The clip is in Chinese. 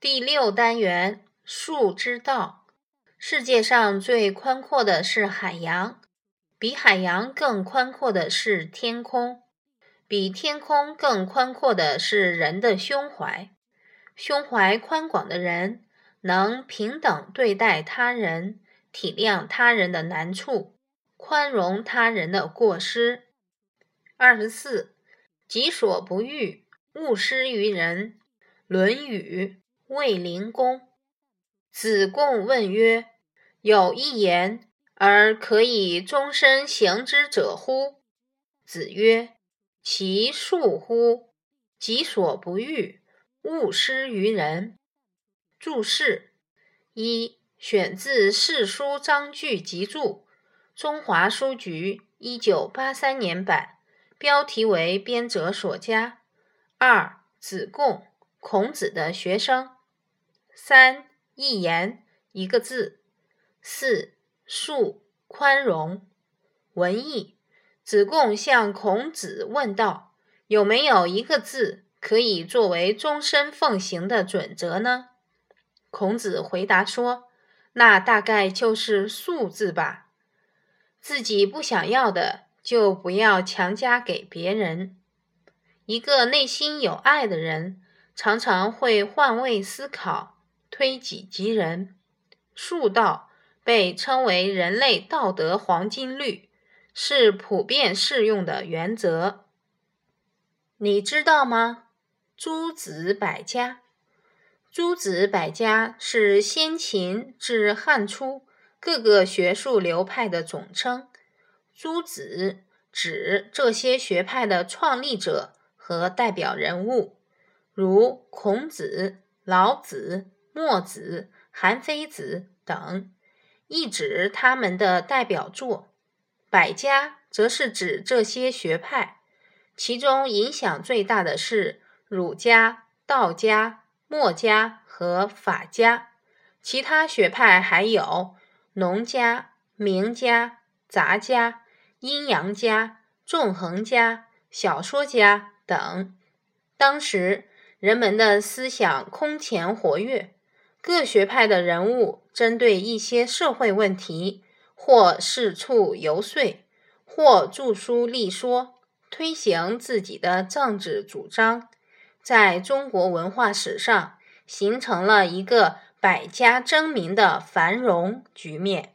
第六单元：树之道。世界上最宽阔的是海洋，比海洋更宽阔的是天空，比天空更宽阔的是人的胸怀。胸怀宽广的人，能平等对待他人，体谅他人的难处，宽容他人的过失。二十四，己所不欲，勿施于人。《论语》卫灵公子贡问曰：“有一言而可以终身行之者乎？”子曰：“其恕乎！己所不欲，勿施于人。”注释一：选自《世书章句集注》，中华书局一九八三年版，标题为编者所加。二：子贡，孔子的学生。三一言一个字，四恕宽容。文艺，子贡向孔子问道：“有没有一个字可以作为终身奉行的准则呢？”孔子回答说：“那大概就是‘恕’字吧。自己不想要的，就不要强加给别人。一个内心有爱的人，常常会换位思考。”推己及人，恕道被称为人类道德黄金律，是普遍适用的原则。你知道吗？诸子百家，诸子百家是先秦至汉初各个学术流派的总称。诸子指这些学派的创立者和代表人物，如孔子、老子。墨子、韩非子等，意指他们的代表作；百家则是指这些学派，其中影响最大的是儒家、道家、墨家和法家。其他学派还有农家、名家、杂家、阴阳家、纵横家、小说家等。当时人们的思想空前活跃。各学派的人物针对一些社会问题，或四处游说，或著书立说，推行自己的政治主张，在中国文化史上形成了一个百家争鸣的繁荣局面。